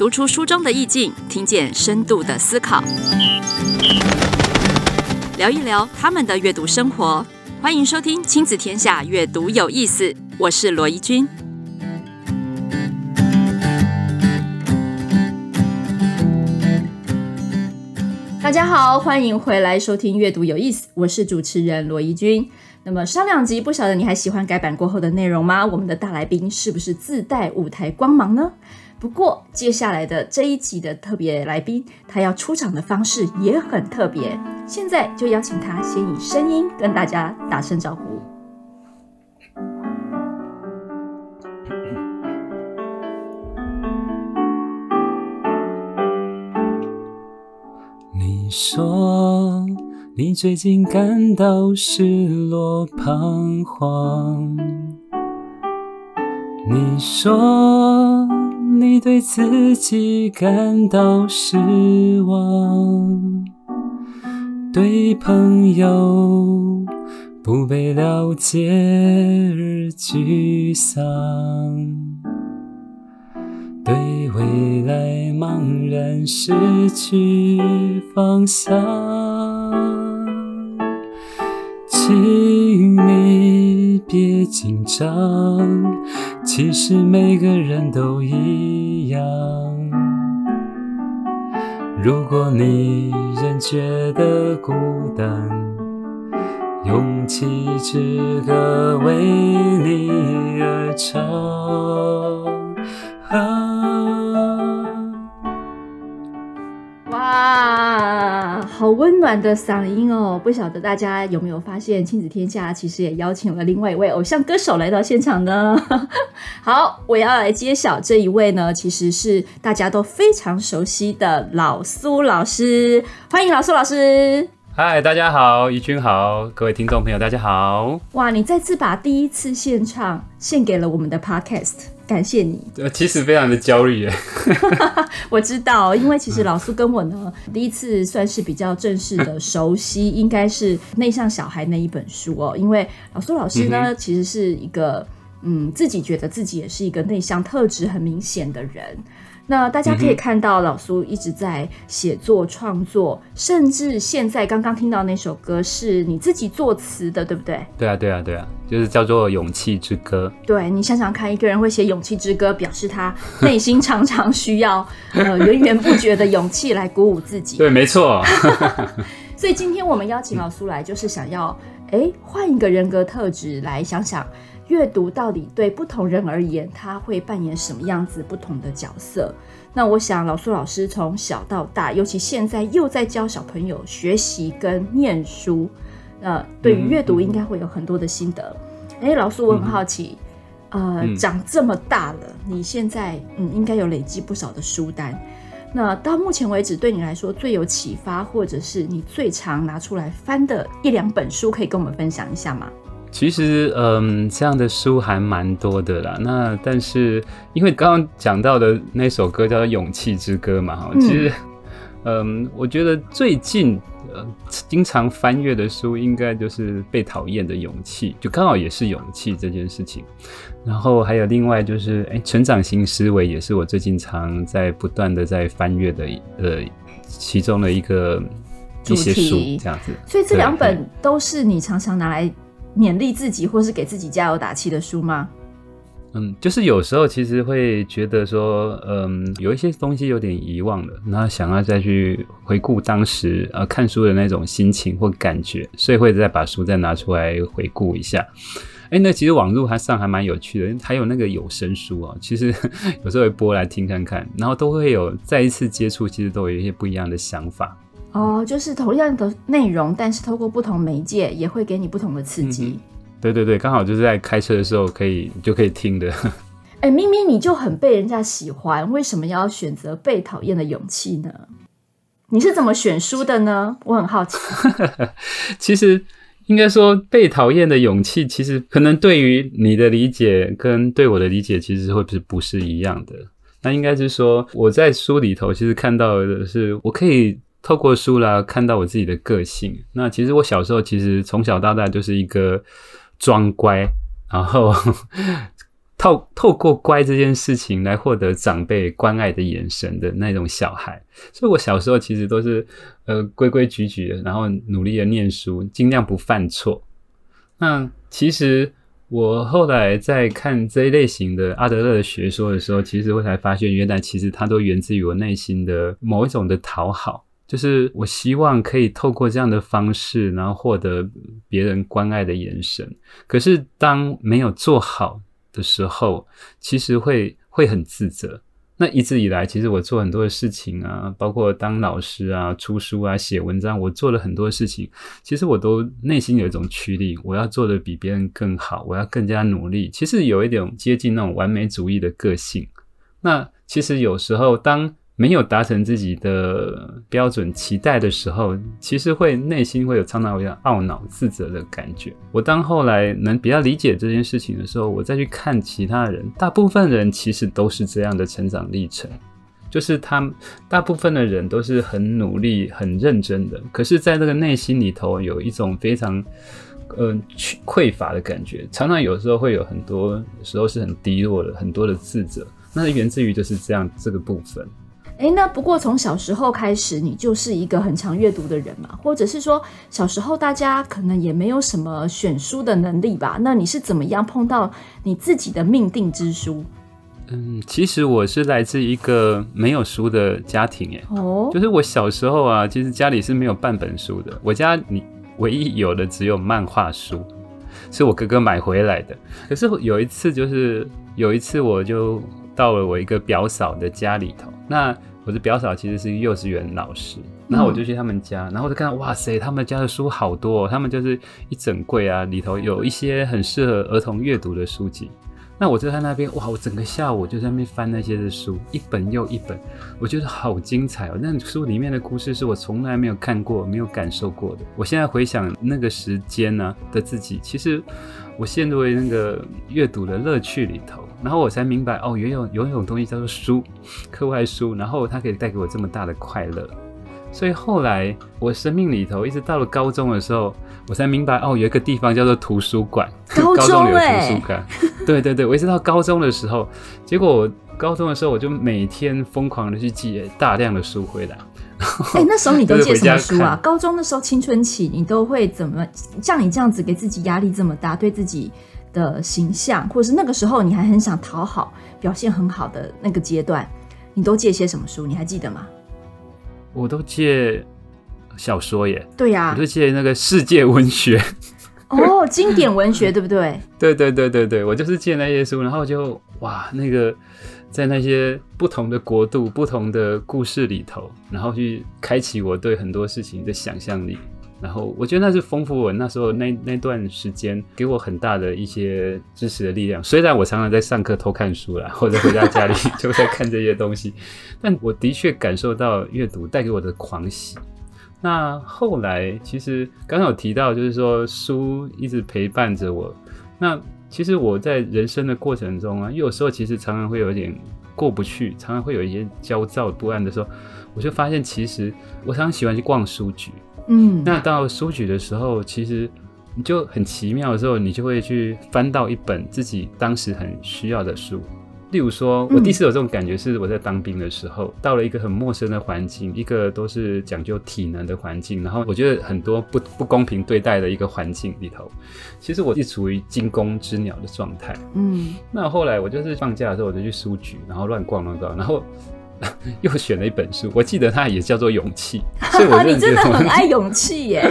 读出书中的意境，听见深度的思考，聊一聊他们的阅读生活。欢迎收听《亲子天下》，阅读有意思。我是罗怡君。大家好，欢迎回来收听《阅读有意思》，我是主持人罗怡君。那么上两集不晓得你还喜欢改版过后的内容吗？我们的大来宾是不是自带舞台光芒呢？不过接下来的这一集的特别来宾，他要出场的方式也很特别。现在就邀请他先以声音跟大家打声招呼。你说。你最近感到失落彷徨，你说对自己感到失望，对朋友不被了解而沮丧，对未来茫然失去方向。请你别紧张，其实每个人都一样。如果你仍觉得孤单，勇气之歌为你而唱。啊，好温暖的嗓音哦！不晓得大家有没有发现，亲子天下其实也邀请了另外一位偶像歌手来到现场呢。好，我要来揭晓这一位呢，其实是大家都非常熟悉的老苏老师。欢迎老苏老师。嗨，大家好，怡君好，各位听众朋友，大家好。哇，你再次把第一次献唱献给了我们的 Podcast。感谢你。呃，其实非常的焦虑耶。我知道，因为其实老苏跟我呢，第一次算是比较正式的熟悉，应该是《内向小孩》那一本书哦。因为老苏老师呢，嗯、其实是一个嗯，自己觉得自己也是一个内向特质很明显的人。那大家可以看到，老苏一直在写作创作，甚至现在刚刚听到那首歌是你自己作词的，对不对？对啊，对啊，对啊，就是叫做《勇气之歌》。对，你想想看，一个人会写《勇气之歌》，表示他内心常常需要呃源源不绝的勇气来鼓舞自己。对，没错。所以今天我们邀请老苏来，就是想要哎换一个人格特质来想想。阅读到底对不同人而言，他会扮演什么样子不同的角色？那我想老苏老师从小到大，尤其现在又在教小朋友学习跟念书，呃，对于阅读应该会有很多的心得。哎、老苏，我很好奇，嗯、呃，长这么大了，你现在嗯应该有累积不少的书单。那到目前为止，对你来说最有启发，或者是你最常拿出来翻的一两本书，可以跟我们分享一下吗？其实，嗯，这样的书还蛮多的啦。那但是，因为刚刚讲到的那首歌叫做《勇气之歌》嘛，哈，其实，嗯，我觉得最近呃经常翻阅的书，应该就是《被讨厌的勇气》，就刚好也是勇气这件事情。然后还有另外就是，哎，成长型思维也是我最近常在不断的在翻阅的，呃，其中的一个一些书这样子。所以这两本都是你常常拿来。勉励自己或是给自己加油打气的书吗？嗯，就是有时候其实会觉得说，嗯，有一些东西有点遗忘了，那想要再去回顾当时呃看书的那种心情或感觉，所以会再把书再拿出来回顾一下。哎、那其实网络还上还蛮有趣的，还有那个有声书啊，其实 有时候会播来听看看，然后都会有再一次接触，其实都有一些不一样的想法。哦，就是同样的内容，但是透过不同媒介，也会给你不同的刺激。嗯、对对对，刚好就是在开车的时候可以就可以听的。哎、欸，明明你就很被人家喜欢，为什么要选择被讨厌的勇气呢？你是怎么选书的呢？我很好奇。其实应该说，被讨厌的勇气，其实可能对于你的理解跟对我的理解，其实会不是不是一样的。那应该是说，我在书里头其实看到的是，我可以。透过书来看到我自己的个性。那其实我小时候其实从小到大就是一个装乖，然后 透透过乖这件事情来获得长辈关爱的眼神的那种小孩。所以我小时候其实都是呃规规矩矩的，然后努力的念书，尽量不犯错。那其实。我后来在看这一类型的阿德勒的学说的时候，其实我才发现，原来其实它都源自于我内心的某一种的讨好，就是我希望可以透过这样的方式，然后获得别人关爱的眼神。可是当没有做好的时候，其实会会很自责。那一直以来，其实我做很多的事情啊，包括当老师啊、出书啊、写文章，我做了很多事情。其实我都内心有一种驱力，我要做得比别人更好，我要更加努力。其实有一点接近那种完美主义的个性。那其实有时候当没有达成自己的标准期待的时候，其实会内心会有常常有点懊恼、自责的感觉。我当后来能比较理解这件事情的时候，我再去看其他人，大部分人其实都是这样的成长历程，就是他大部分的人都是很努力、很认真的，可是，在那个内心里头有一种非常呃匮乏的感觉，常常有时候会有很多时候是很低落的，很多的自责，那源自于就是这样这个部分。诶，那不过从小时候开始，你就是一个很常阅读的人嘛，或者是说小时候大家可能也没有什么选书的能力吧？那你是怎么样碰到你自己的命定之书？嗯，其实我是来自一个没有书的家庭，哎，哦，就是我小时候啊，其实家里是没有半本书的，我家你唯一有的只有漫画书，是我哥哥买回来的。可是有一次，就是有一次我就到了我一个表嫂的家里头，那。我的表嫂其实是幼稚园老师，然后我就去他们家，然后我就看到哇塞，他们家的书好多哦，他们就是一整柜啊，里头有一些很适合儿童阅读的书籍。那我就在那边哇，我整个下午就在那边翻那些的书，一本又一本，我觉得好精彩哦。那书里面的故事是我从来没有看过、没有感受过的。我现在回想那个时间呢的自己，其实我陷入了那个阅读的乐趣里头。然后我才明白哦，原有有一种东西叫做书，课外书，然后它可以带给我这么大的快乐。所以后来我生命里头，一直到了高中的时候，我才明白哦，有一个地方叫做图书馆。高中有图书馆。对对对，我一直到高中的时候，结果我高中的时候，我就每天疯狂的去借大量的书回来。哎，那时候你都 借什么书啊？高中的时候青春期，你都会怎么像你这样子给自己压力这么大，对自己的形象，或者是那个时候你还很想讨好、表现很好的那个阶段，你都借些什么书？你还记得吗？我都借小说耶。对呀、啊，我都借那个世界文学。哦，经典文学 对不对？对对对对对，我就是借那些书，然后就哇，那个在那些不同的国度、不同的故事里头，然后去开启我对很多事情的想象力。然后我觉得那是丰富我那时候那那段时间给我很大的一些支持的力量。虽然我常常在上课偷看书啦，或者回到家里就在看这些东西，但我的确感受到阅读带给我的狂喜。那后来其实刚刚有提到，就是说书一直陪伴着我。那其实我在人生的过程中啊，有时候其实常常会有点过不去，常常会有一些焦躁不安的时候，我就发现其实我常常喜欢去逛书局。嗯，那到书局的时候，其实你就很奇妙的时候，你就会去翻到一本自己当时很需要的书。例如说，我第一次有这种感觉是我在当兵的时候，嗯、到了一个很陌生的环境，一个都是讲究体能的环境，然后我觉得很多不不公平对待的一个环境里头，其实我一直处于惊弓之鸟的状态。嗯，那后来我就是放假的时候，我就去书局，然后乱逛乱逛，然后。又选了一本书，我记得它也叫做《勇气》，所以我你真的很爱勇气耶，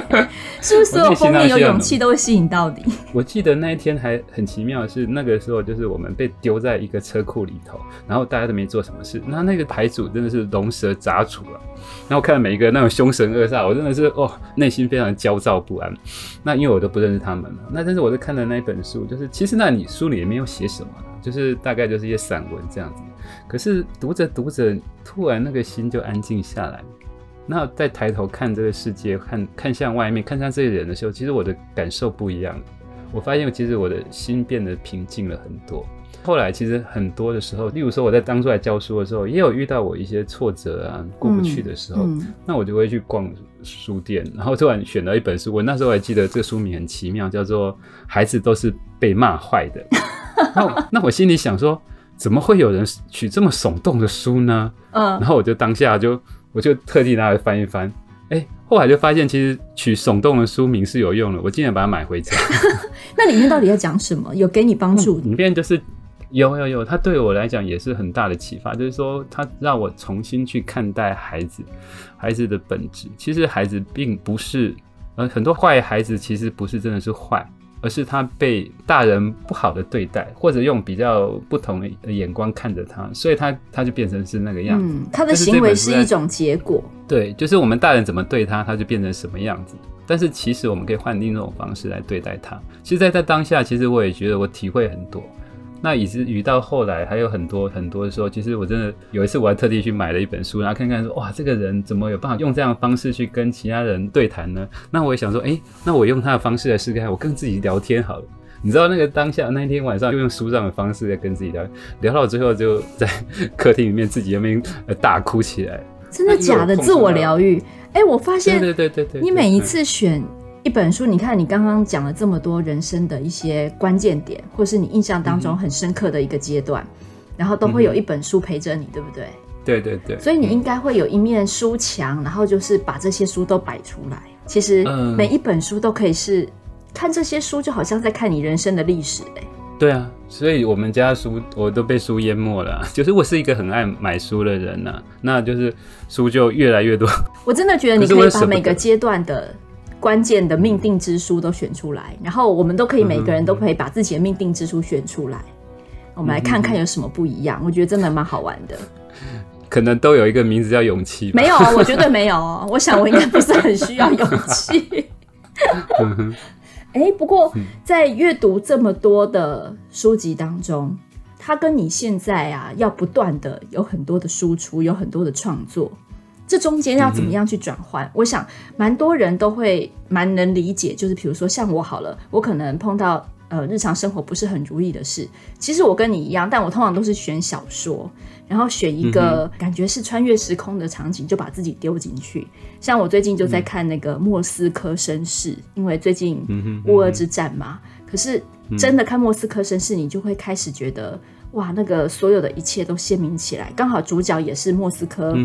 是不是所有封面有勇气都会吸引到你？我记得那一天还很奇妙的是，那个时候就是我们被丢在一个车库里头，然后大家都没做什么事，那那个牌组真的是龙蛇杂处啊，然后我看到每一个那种凶神恶煞，我真的是哦，内心非常焦躁不安。那因为我都不认识他们了，那但是我在看的那一本书，就是其实那你书里也没有写什么，就是大概就是一些散文这样子。可是读着读着，突然那个心就安静下来。那再抬头看这个世界，看看向外面，看向这些人的时候，其实我的感受不一样。我发现，其实我的心变得平静了很多。后来，其实很多的时候，例如说我在当初来教书的时候，也有遇到我一些挫折啊，过不去的时候，嗯嗯、那我就会去逛书店，然后突然选到一本书。我那时候还记得这个书名很奇妙，叫做《孩子都是被骂坏的》。那我那我心里想说，怎么会有人取这么耸动的书呢？嗯，然后我就当下就我就特地拿来翻一翻，哎、欸，后来就发现其实取耸动的书名是有用的，我竟然把它买回家。那里面到底在讲什么？有给你帮助？里面就是有有有，它对我来讲也是很大的启发，就是说它让我重新去看待孩子，孩子的本质。其实孩子并不是，呃，很多坏孩子其实不是真的是坏。而是他被大人不好的对待，或者用比较不同的眼光看着他，所以他他就变成是那个样子。嗯，他的行为是一种结果。对，就是我们大人怎么对他，他就变成什么样子。但是其实我们可以换另一种方式来对待他。其实，在在当下，其实我也觉得我体会很多。那以至于到后来还有很多很多的时候，其实我真的有一次我还特地去买了一本书，然后看看说哇，这个人怎么有办法用这样的方式去跟其他人对谈呢？那我也想说，哎、欸，那我用他的方式来试试看，我跟自己聊天好了。你知道那个当下那一天晚上，就用书上的方式在跟自己聊，聊到最后就在客厅里面自己那边大哭起来。真的假的？自我疗愈？哎、欸，我发现，对对对对，你每一次选。一本书，你看你刚刚讲了这么多人生的一些关键点，或是你印象当中很深刻的一个阶段，嗯、然后都会有一本书陪着你，对不对？对对对。所以你应该会有一面书墙，然后就是把这些书都摆出来。其实每一本书都可以是看这些书，就好像在看你人生的历史哎。对啊，所以我们家书我都被书淹没了。就是我是一个很爱买书的人呐、啊，那就是书就越来越多。我真的觉得你可以把每个阶段的。关键的命定之书都选出来，然后我们都可以每个人都可以把自己的命定之书选出来，我们来看看有什么不一样。我觉得真的蛮好玩的。可能都有一个名字叫勇气。没有，我绝对没有。我想我应该不是很需要勇气。哎，不过在阅读这么多的书籍当中，它跟你现在啊要不断的有很多的输出，有很多的创作。这中间要怎么样去转换？嗯、我想蛮多人都会蛮能理解，就是比如说像我好了，我可能碰到呃日常生活不是很如意的事，其实我跟你一样，但我通常都是选小说，然后选一个感觉是穿越时空的场景，就把自己丢进去。像我最近就在看那个《莫斯科绅士》，因为最近乌俄之战嘛，可是真的看《莫斯科绅士》，你就会开始觉得。哇，那个所有的一切都鲜明起来，刚好主角也是莫斯科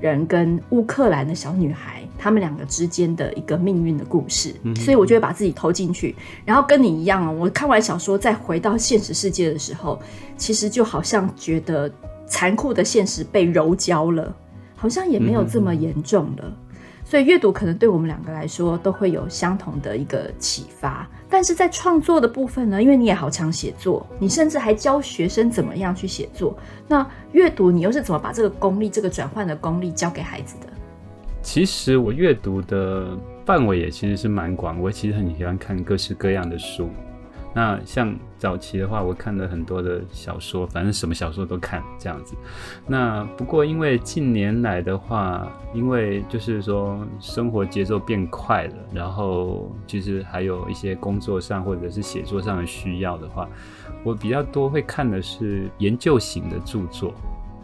人跟乌克兰的小女孩，他们两个之间的一个命运的故事，所以我就会把自己投进去，然后跟你一样哦，我看完小说再回到现实世界的时候，其实就好像觉得残酷的现实被揉焦了，好像也没有这么严重了。所以阅读可能对我们两个来说都会有相同的一个启发，但是在创作的部分呢，因为你也好常写作，你甚至还教学生怎么样去写作。那阅读你又是怎么把这个功力、这个转换的功力教给孩子的？其实我阅读的范围也其实是蛮广，我其实很喜欢看各式各样的书。那像早期的话，我看了很多的小说，反正什么小说都看这样子。那不过因为近年来的话，因为就是说生活节奏变快了，然后其实还有一些工作上或者是写作上的需要的话，我比较多会看的是研究型的著作。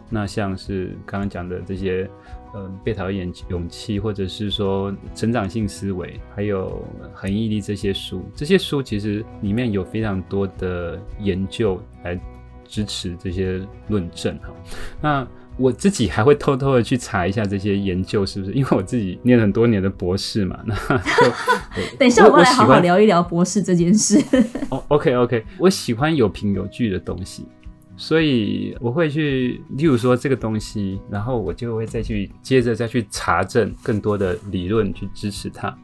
那像是刚刚讲的这些。嗯，被讨厌、勇气，或者是说成长性思维，还有恒毅力这些书，这些书其实里面有非常多的研究来支持这些论证哈。那我自己还会偷偷的去查一下这些研究是不是，因为我自己念了很多年的博士嘛。那就等一下，我们来好好聊一聊博士这件事。哦，OK OK，我喜欢有凭有据的东西。所以我会去，例如说这个东西，然后我就会再去接着再去查证更多的理论去支持它。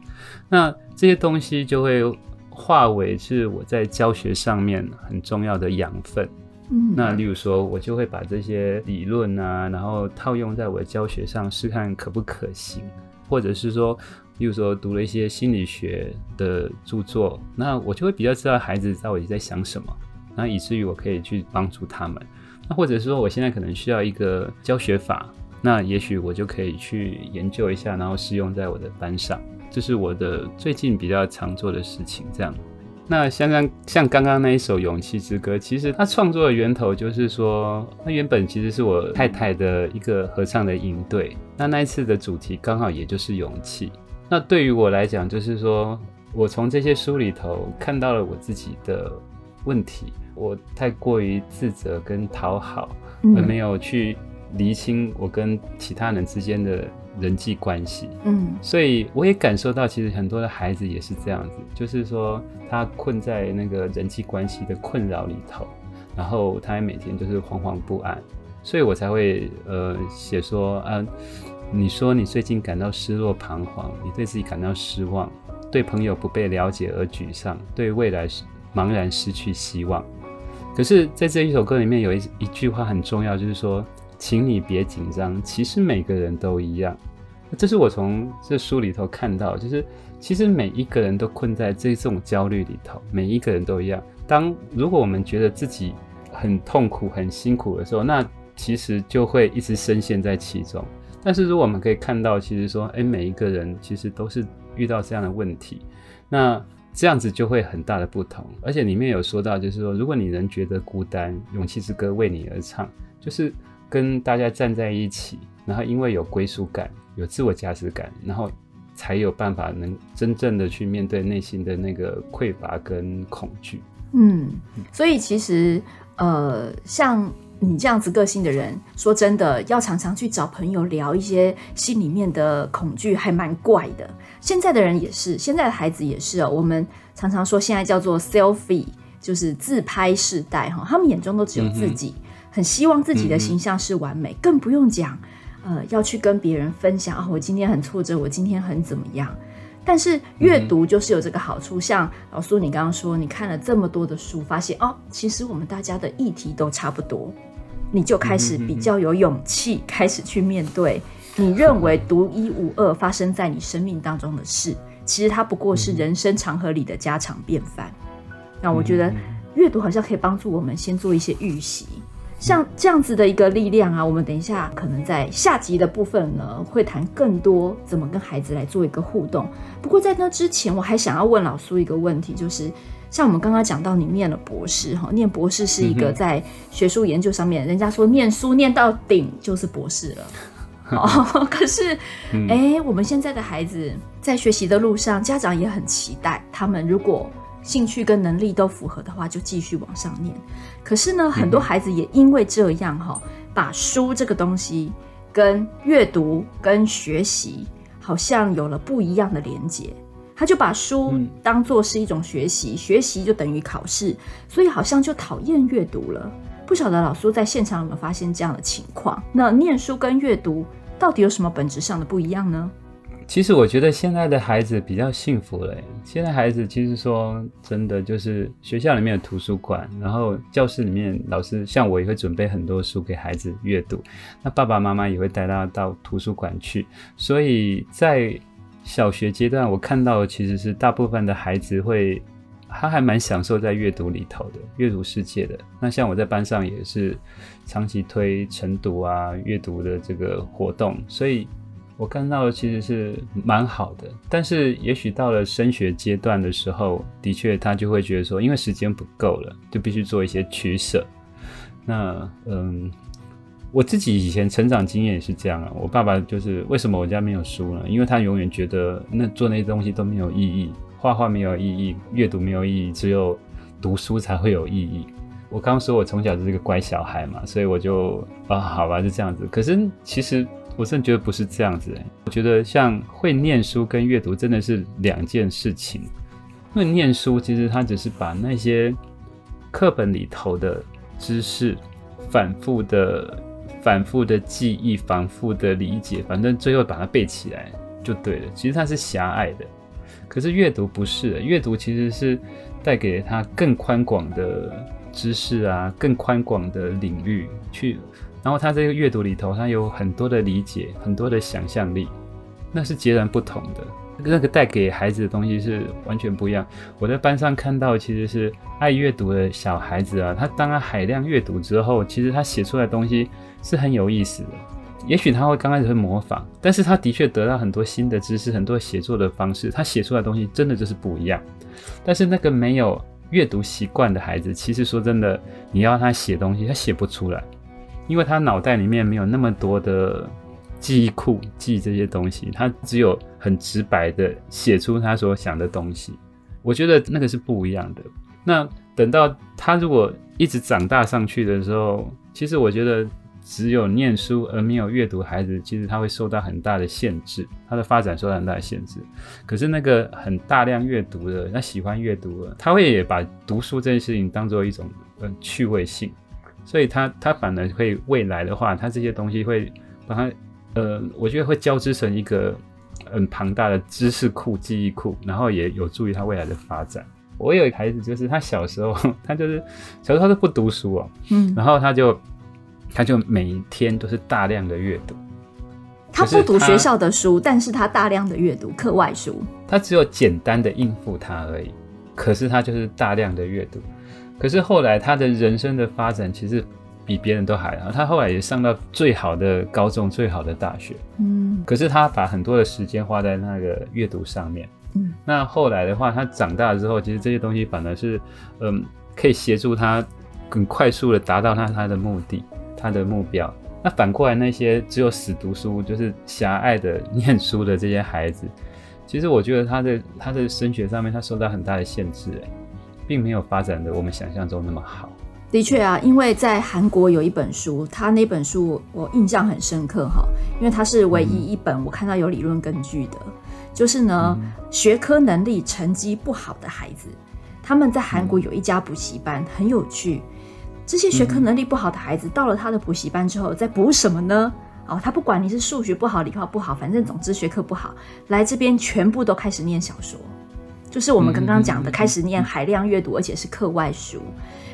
那这些东西就会化为是我在教学上面很重要的养分。嗯，那例如说，我就会把这些理论啊，然后套用在我的教学上，试看可不可行，或者是说，例如说读了一些心理学的著作，那我就会比较知道孩子到底在想什么。那以至于我可以去帮助他们，那或者说我现在可能需要一个教学法，那也许我就可以去研究一下，然后试用在我的班上，这是我的最近比较常做的事情。这样，那像刚像刚刚那一首《勇气之歌》，其实它创作的源头就是说，它原本其实是我太太的一个合唱的营队，那那一次的主题刚好也就是勇气。那对于我来讲，就是说我从这些书里头看到了我自己的问题。我太过于自责跟讨好，嗯、而没有去厘清我跟其他人之间的人际关系。嗯，所以我也感受到，其实很多的孩子也是这样子，就是说他困在那个人际关系的困扰里头，然后他也每天就是惶惶不安，所以我才会呃写说啊，你说你最近感到失落彷徨，你对自己感到失望，对朋友不被了解而沮丧，对未来茫然失去希望。可是，在这一首歌里面有一一句话很重要，就是说，请你别紧张，其实每个人都一样。这是我从这书里头看到，就是其实每一个人都困在这种焦虑里头，每一个人都一样。当如果我们觉得自己很痛苦、很辛苦的时候，那其实就会一直深陷在其中。但是如果我们可以看到，其实说，哎，每一个人其实都是遇到这样的问题，那。这样子就会很大的不同，而且里面有说到，就是说，如果你能觉得孤单，勇气之歌为你而唱，就是跟大家站在一起，然后因为有归属感，有自我价值感，然后才有办法能真正的去面对内心的那个匮乏跟恐惧。嗯，所以其实呃，像。你这样子个性的人，说真的，要常常去找朋友聊一些心里面的恐惧，还蛮怪的。现在的人也是，现在的孩子也是哦。我们常常说，现在叫做 selfie，就是自拍世代哈。他们眼中都只有自己，很希望自己的形象是完美，更不用讲，呃，要去跟别人分享啊、我今天很挫折，我今天很怎么样。但是阅读就是有这个好处，像老苏你刚刚说，你看了这么多的书，发现哦，其实我们大家的议题都差不多。你就开始比较有勇气，开始去面对你认为独一无二发生在你生命当中的事。其实它不过是人生长河里的家常便饭。那我觉得阅读好像可以帮助我们先做一些预习，像这样子的一个力量啊。我们等一下可能在下集的部分呢，会谈更多怎么跟孩子来做一个互动。不过在那之前，我还想要问老苏一个问题，就是。像我们刚刚讲到，你念了博士哈，念博士是一个在学术研究上面，人家说念书念到顶就是博士了。哦，可是，哎，我们现在的孩子在学习的路上，家长也很期待，他们如果兴趣跟能力都符合的话，就继续往上念。可是呢，很多孩子也因为这样哈，把书这个东西跟阅读跟学习好像有了不一样的连结。他就把书当做是一种学习，嗯、学习就等于考试，所以好像就讨厌阅读了。不晓得老苏在现场有没有发现这样的情况？那念书跟阅读到底有什么本质上的不一样呢？其实我觉得现在的孩子比较幸福了。现在孩子其实说真的，就是学校里面有图书馆，然后教室里面老师像我也会准备很多书给孩子阅读，那爸爸妈妈也会带他到图书馆去，所以在。小学阶段，我看到其实是大部分的孩子会，他还蛮享受在阅读里头的阅读世界的。那像我在班上也是长期推晨读啊，阅读的这个活动，所以我看到的其实是蛮好的。但是也许到了升学阶段的时候，的确他就会觉得说，因为时间不够了，就必须做一些取舍。那嗯。我自己以前成长经验也是这样啊，我爸爸就是为什么我家没有书呢？因为他永远觉得那做那些东西都没有意义，画画没有意义，阅读没有意义，只有读书才会有意义。我刚说我从小就是一个乖小孩嘛，所以我就啊，好吧，就这样子。可是其实我真的觉得不是这样子欸，我觉得像会念书跟阅读真的是两件事情。因为念书其实它只是把那些课本里头的知识反复的。反复的记忆，反复的理解，反正最后把它背起来就对了。其实它是狭隘的，可是阅读不是，阅读其实是带给他更宽广的知识啊，更宽广的领域去。然后他这个阅读里头，他有很多的理解，很多的想象力，那是截然不同的。那个带给孩子的东西是完全不一样。我在班上看到，其实是爱阅读的小孩子啊，他当他海量阅读之后，其实他写出来的东西是很有意思的。也许他会刚开始会模仿，但是他的确得到很多新的知识，很多写作的方式，他写出来的东西真的就是不一样。但是那个没有阅读习惯的孩子，其实说真的，你要他写东西，他写不出来，因为他脑袋里面没有那么多的。记忆库记这些东西，他只有很直白的写出他所想的东西。我觉得那个是不一样的。那等到他如果一直长大上去的时候，其实我觉得只有念书而没有阅读，孩子其实他会受到很大的限制，他的发展受到很大的限制。可是那个很大量阅读的，他喜欢阅读的，他会也把读书这件事情当做一种呃趣味性，所以他他反而会未来的话，他这些东西会把他呃，我觉得会交织成一个很庞大的知识库、记忆库，然后也有助于他未来的发展。我有一个孩子，就是他小时候，他就是小时候他都不读书哦，嗯，然后他就他就每天都是大量的阅读。他不读学校的书，但是他大量的阅读课外书。他只有简单的应付他而已，可是他就是大量的阅读。可是后来他的人生的发展其实比别人都还好，他后来也上到最好的高中、最好的大学，嗯，可是他把很多的时间花在那个阅读上面。嗯，那后来的话，他长大之后，其实这些东西反而是，嗯，可以协助他很快速的达到他他的目的，他的目标。那反过来，那些只有死读书，就是狭隘的念书的这些孩子，其实我觉得他的他的升学上面，他受到很大的限制，哎，并没有发展的我们想象中那么好。的确啊，因为在韩国有一本书，他那本书我印象很深刻哈，因为它是唯一一本我看到有理论根据的。嗯就是呢，学科能力成绩不好的孩子，他们在韩国有一家补习班，很有趣。这些学科能力不好的孩子到了他的补习班之后，在补什么呢？哦，他不管你是数学不好、理化不好，反正总之学科不好，来这边全部都开始念小说，就是我们刚刚讲的，开始念海量阅读，而且是课外书。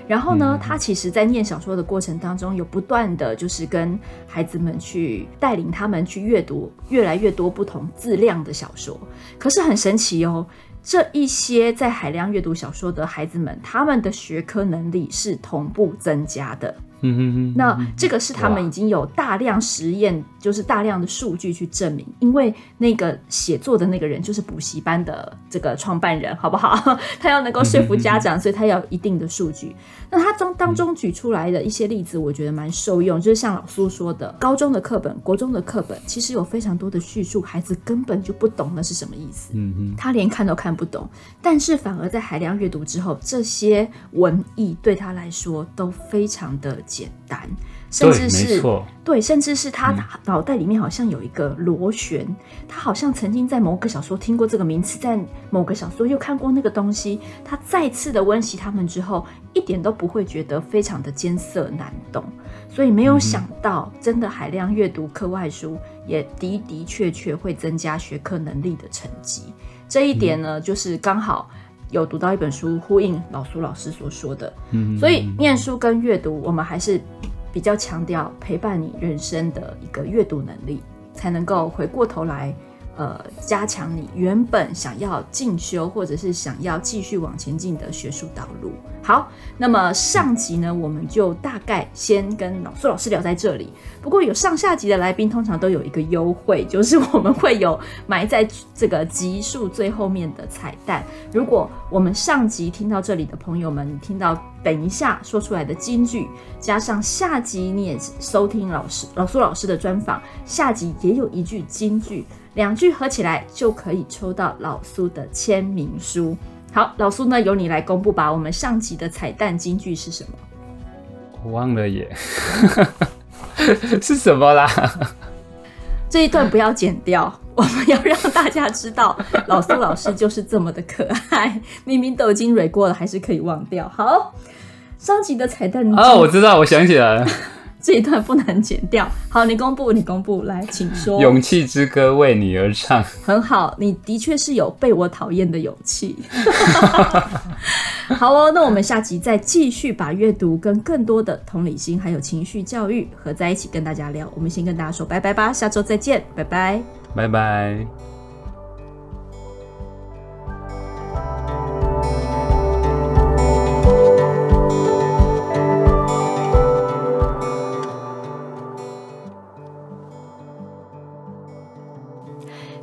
然后呢，他其实，在念小说的过程当中，有不断的就是跟孩子们去带领他们去阅读越来越多不同质量的小说。可是很神奇哦，这一些在海量阅读小说的孩子们，他们的学科能力是同步增加的。嗯哼哼，那这个是他们已经有大量实验，就是大量的数据去证明，因为那个写作的那个人就是补习班的这个创办人，好不好？他要能够说服家长，所以他要一定的数据。那他当当中举出来的一些例子，我觉得蛮受用，就是像老苏说的，高中的课本、国中的课本，其实有非常多的叙述，孩子根本就不懂那是什么意思，嗯嗯，他连看都看不懂，但是反而在海量阅读之后，这些文艺对他来说都非常的。简单，甚至是对，对，甚至是他脑袋里面好像有一个螺旋，嗯、他好像曾经在某个小说听过这个名词，在某个小说又看过那个东西，他再次的温习他们之后，一点都不会觉得非常的艰涩难懂，所以没有想到，真的海量阅读课外书也的的确确会增加学科能力的成绩，这一点呢，嗯、就是刚好。有读到一本书，呼应老苏老师所说的，嗯，所以念书跟阅读，我们还是比较强调陪伴你人生的一个阅读能力，才能够回过头来。呃，加强你原本想要进修或者是想要继续往前进的学术道路。好，那么上集呢，我们就大概先跟老苏老师聊在这里。不过有上下集的来宾，通常都有一个优惠，就是我们会有埋在这个集数最后面的彩蛋。如果我们上集听到这里的朋友们，听到等一下说出来的金句，加上下集你也收听老师老苏老师的专访，下集也有一句金句。两句合起来就可以抽到老苏的签名书。好，老苏呢，由你来公布吧。我们上集的彩蛋金句是什么？我忘了耶，是什么啦？这一段不要剪掉，我们要让大家知道，老苏老师就是这么的可爱。明明都已经蕊过了，还是可以忘掉。好，上集的彩蛋哦，我知道，我想起来了。这一段不能剪掉。好，你公布，你公布，来，请说。勇气之歌为你而唱。很好，你的确是有被我讨厌的勇气。好哦，那我们下集再继续把阅读跟更多的同理心还有情绪教育合在一起跟大家聊。我们先跟大家说拜拜吧，下周再见，拜拜，拜拜。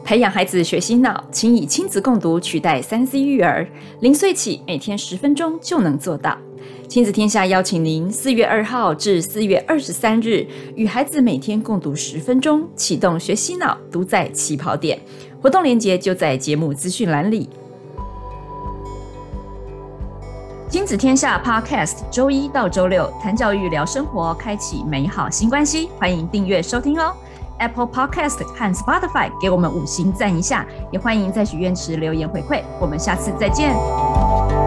培养孩子学习脑，请以亲子共读取代三 C 育儿。零岁起，每天十分钟就能做到。亲子天下邀请您四月二号至四月二十三日，与孩子每天共读十分钟，启动学习脑，读在起跑点。活动链接就在节目资讯栏里。亲子天下 Podcast，周一到周六谈教育、聊生活，开启美好新关系。欢迎订阅收听哦！Apple Podcast 和 Spotify 给我们五星赞一下，也欢迎在许愿池留言回馈。我们下次再见。